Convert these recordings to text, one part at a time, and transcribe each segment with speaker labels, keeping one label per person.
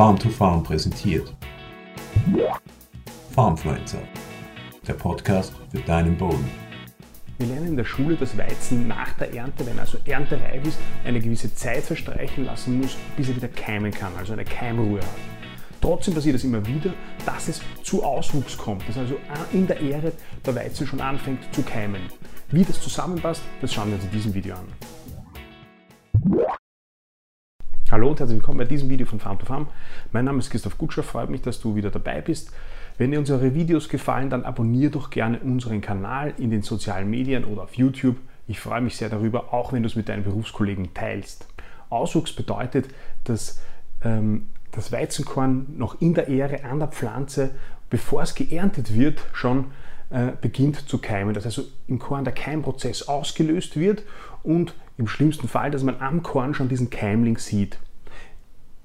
Speaker 1: Farm to Farm präsentiert. Farmfluencer, der Podcast für deinen Boden.
Speaker 2: Wir lernen in der Schule, dass Weizen nach der Ernte, wenn also erntereif ist, eine gewisse Zeit verstreichen lassen muss, bis er wieder keimen kann, also eine Keimruhe hat. Trotzdem passiert es immer wieder, dass es zu Auswuchs kommt, dass also in der Ähre der Weizen schon anfängt zu keimen. Wie das zusammenpasst, das schauen wir uns in diesem Video an. Hallo und herzlich willkommen bei diesem Video von Farm to Farm. Mein Name ist Christoph Gutscher, freut mich, dass du wieder dabei bist. Wenn dir unsere Videos gefallen, dann abonniere doch gerne unseren Kanal in den sozialen Medien oder auf YouTube. Ich freue mich sehr darüber, auch wenn du es mit deinen Berufskollegen teilst. Auswuchs bedeutet, dass ähm, das Weizenkorn noch in der Ähre an der Pflanze, bevor es geerntet wird, schon äh, beginnt zu keimen. Dass also im Korn der Keimprozess ausgelöst wird und im schlimmsten Fall, dass man am Korn schon diesen Keimling sieht.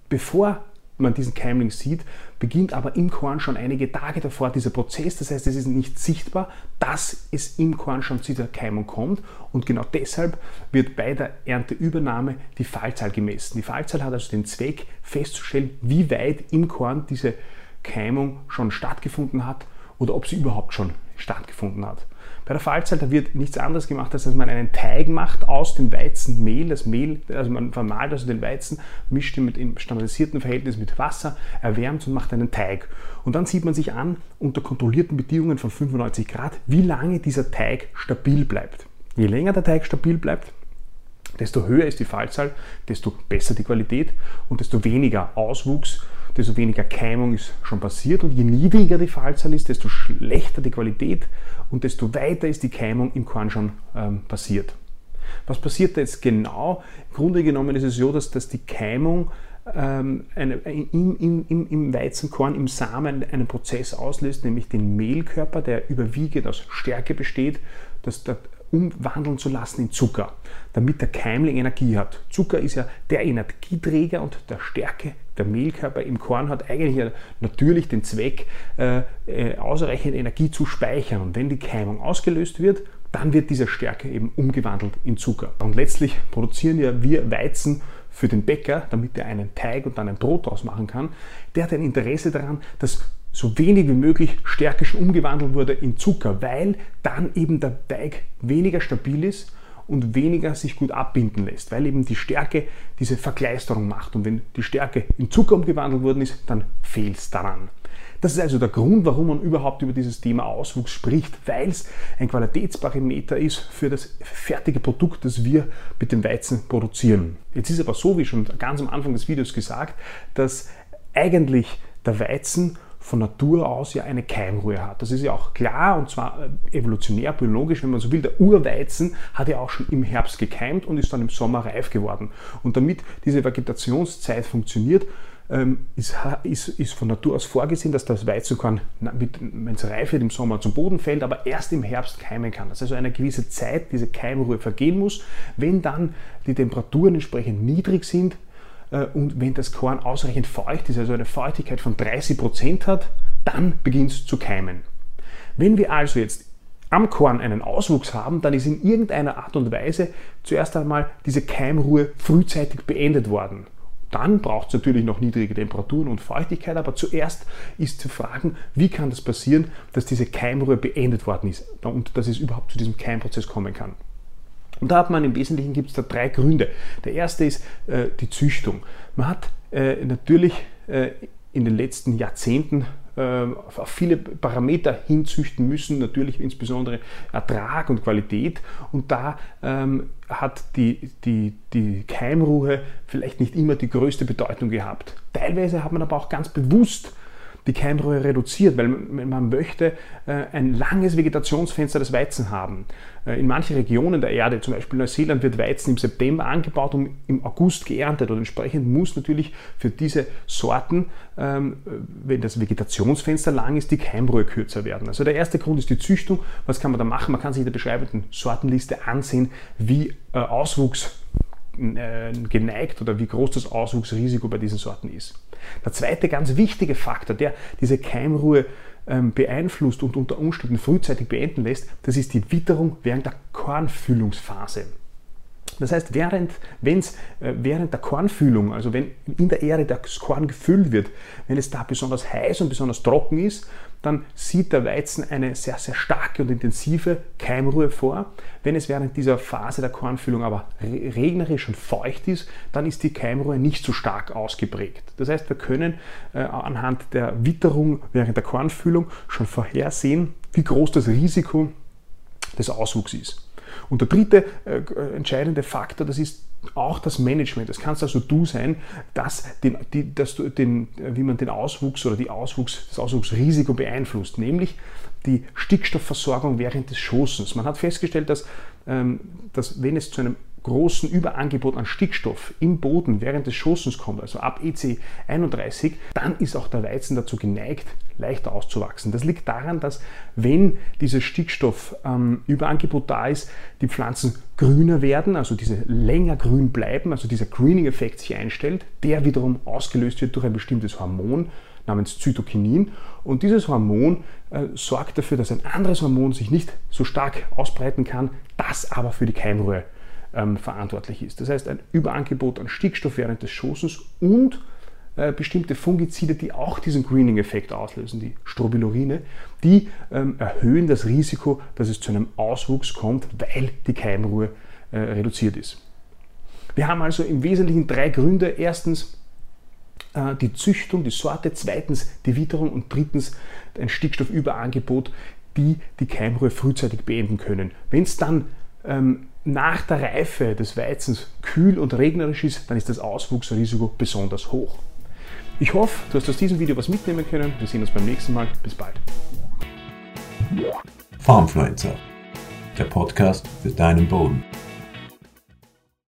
Speaker 2: Bevor man diesen Keimling sieht, beginnt aber im Korn schon einige Tage davor dieser Prozess. Das heißt, es ist nicht sichtbar, dass es im Korn schon zu der Keimung kommt. Und genau deshalb wird bei der Ernteübernahme die Fallzahl gemessen. Die Fallzahl hat also den Zweck, festzustellen, wie weit im Korn diese Keimung schon stattgefunden hat oder ob sie überhaupt schon stattgefunden hat. Bei der Fallzahl, da wird nichts anderes gemacht, als dass man einen Teig macht aus dem Weizenmehl. Das Mehl, also man vermahlt also den Weizen, mischt ihn mit im standardisierten Verhältnis mit Wasser, erwärmt und macht einen Teig. Und dann sieht man sich an, unter kontrollierten Bedingungen von 95 Grad, wie lange dieser Teig stabil bleibt. Je länger der Teig stabil bleibt, desto höher ist die Fallzahl, desto besser die Qualität und desto weniger Auswuchs desto weniger Keimung ist schon passiert und je niedriger die Fallzahl ist, desto schlechter die Qualität und desto weiter ist die Keimung im Korn schon ähm, passiert. Was passiert da jetzt genau? Im Grunde genommen ist es so, dass, dass die Keimung ähm, eine, im, im, im Weizenkorn, im Samen einen Prozess auslöst, nämlich den Mehlkörper, der überwiegend aus Stärke besteht, das dort umwandeln zu lassen in Zucker, damit der Keimling Energie hat. Zucker ist ja der Energieträger und der Stärke der Mehlkörper im Korn hat eigentlich natürlich den Zweck, äh, äh, ausreichend Energie zu speichern. Und wenn die Keimung ausgelöst wird, dann wird diese Stärke eben umgewandelt in Zucker. Und letztlich produzieren ja wir Weizen für den Bäcker, damit er einen Teig und dann ein Brot daraus machen kann. Der hat ein Interesse daran, dass so wenig wie möglich Stärke schon umgewandelt wurde in Zucker, weil dann eben der Teig weniger stabil ist und weniger sich gut abbinden lässt, weil eben die Stärke diese Verkleisterung macht. Und wenn die Stärke in Zucker umgewandelt worden ist, dann fehlt es daran. Das ist also der Grund, warum man überhaupt über dieses Thema Auswuchs spricht, weil es ein Qualitätsparameter ist für das fertige Produkt, das wir mit dem Weizen produzieren. Jetzt ist aber so, wie schon ganz am Anfang des Videos gesagt, dass eigentlich der Weizen von Natur aus ja eine Keimruhe hat. Das ist ja auch klar und zwar äh, evolutionär, biologisch, wenn man so will. Der Urweizen hat ja auch schon im Herbst gekeimt und ist dann im Sommer reif geworden. Und damit diese Vegetationszeit funktioniert, ähm, ist, ist, ist, von Natur aus vorgesehen, dass das Weizenkorn, wenn es reif wird, im Sommer zum Boden fällt, aber erst im Herbst keimen kann. Dass also eine gewisse Zeit, diese Keimruhe vergehen muss. Wenn dann die Temperaturen entsprechend niedrig sind, und wenn das Korn ausreichend feucht ist, also eine Feuchtigkeit von 30 Prozent hat, dann beginnt es zu keimen. Wenn wir also jetzt am Korn einen Auswuchs haben, dann ist in irgendeiner Art und Weise zuerst einmal diese Keimruhe frühzeitig beendet worden. Dann braucht es natürlich noch niedrige Temperaturen und Feuchtigkeit, aber zuerst ist zu fragen, wie kann das passieren, dass diese Keimruhe beendet worden ist und dass es überhaupt zu diesem Keimprozess kommen kann. Und da hat man im Wesentlichen gibt es da drei Gründe. Der erste ist äh, die Züchtung. Man hat äh, natürlich äh, in den letzten Jahrzehnten äh, auf viele Parameter hinzüchten müssen, natürlich insbesondere Ertrag und Qualität. Und da ähm, hat die, die, die Keimruhe vielleicht nicht immer die größte Bedeutung gehabt. Teilweise hat man aber auch ganz bewusst die Keimruhe reduziert, weil man möchte äh, ein langes Vegetationsfenster des Weizen haben. Äh, in manchen Regionen der Erde, zum Beispiel Neuseeland, wird Weizen im September angebaut und im August geerntet. Und entsprechend muss natürlich für diese Sorten, ähm, wenn das Vegetationsfenster lang ist, die Keimruhe kürzer werden. Also der erste Grund ist die Züchtung. Was kann man da machen? Man kann sich in der beschreibenden Sortenliste ansehen, wie äh, Auswuchs geneigt oder wie groß das Auswuchsrisiko bei diesen Sorten ist. Der zweite ganz wichtige Faktor, der diese Keimruhe ähm, beeinflusst und unter Umständen frühzeitig beenden lässt, das ist die Witterung während der Kornfüllungsphase. Das heißt, während, wenn's, äh, während der Kornfühlung, also wenn in der Ähre das Korn gefüllt wird, wenn es da besonders heiß und besonders trocken ist, dann sieht der Weizen eine sehr, sehr starke und intensive Keimruhe vor. Wenn es während dieser Phase der Kornfüllung aber regnerisch und feucht ist, dann ist die Keimruhe nicht so stark ausgeprägt. Das heißt, wir können äh, anhand der Witterung während der Kornfüllung schon vorhersehen, wie groß das Risiko des Auswuchs ist. Und der dritte äh, entscheidende Faktor, das ist auch das Management. Das kannst also du sein, dass, den, die, dass du den, wie man den Auswuchs oder die Auswuchs, das Auswuchsrisiko beeinflusst, nämlich die Stickstoffversorgung während des Schoßens. Man hat festgestellt, dass, ähm, dass wenn es zu einem großen Überangebot an Stickstoff im Boden während des Schoßens kommt, also ab EC 31, dann ist auch der Weizen dazu geneigt, leichter auszuwachsen. Das liegt daran, dass wenn dieses Stickstoffüberangebot ähm, da ist, die Pflanzen grüner werden, also diese länger grün bleiben, also dieser Greening-Effekt sich einstellt, der wiederum ausgelöst wird durch ein bestimmtes Hormon namens Zytokinin. Und dieses Hormon äh, sorgt dafür, dass ein anderes Hormon sich nicht so stark ausbreiten kann, das aber für die Keimruhe ähm, verantwortlich ist. Das heißt, ein Überangebot an Stickstoff während des Schoßens und äh, bestimmte Fungizide, die auch diesen Greening-Effekt auslösen, die Strobilurine, die ähm, erhöhen das Risiko, dass es zu einem Auswuchs kommt, weil die Keimruhe äh, reduziert ist. Wir haben also im Wesentlichen drei Gründe. Erstens äh, die Züchtung, die Sorte, zweitens die Witterung und drittens ein Stickstoffüberangebot, die die Keimruhe frühzeitig beenden können. Wenn es dann ähm, nach der Reife des Weizens kühl und regnerisch ist, dann ist das Auswuchsrisiko besonders hoch. Ich hoffe, du hast aus diesem Video was mitnehmen können. Wir sehen uns beim nächsten Mal. Bis bald.
Speaker 1: Farmfluencer, der Podcast für deinen Boden.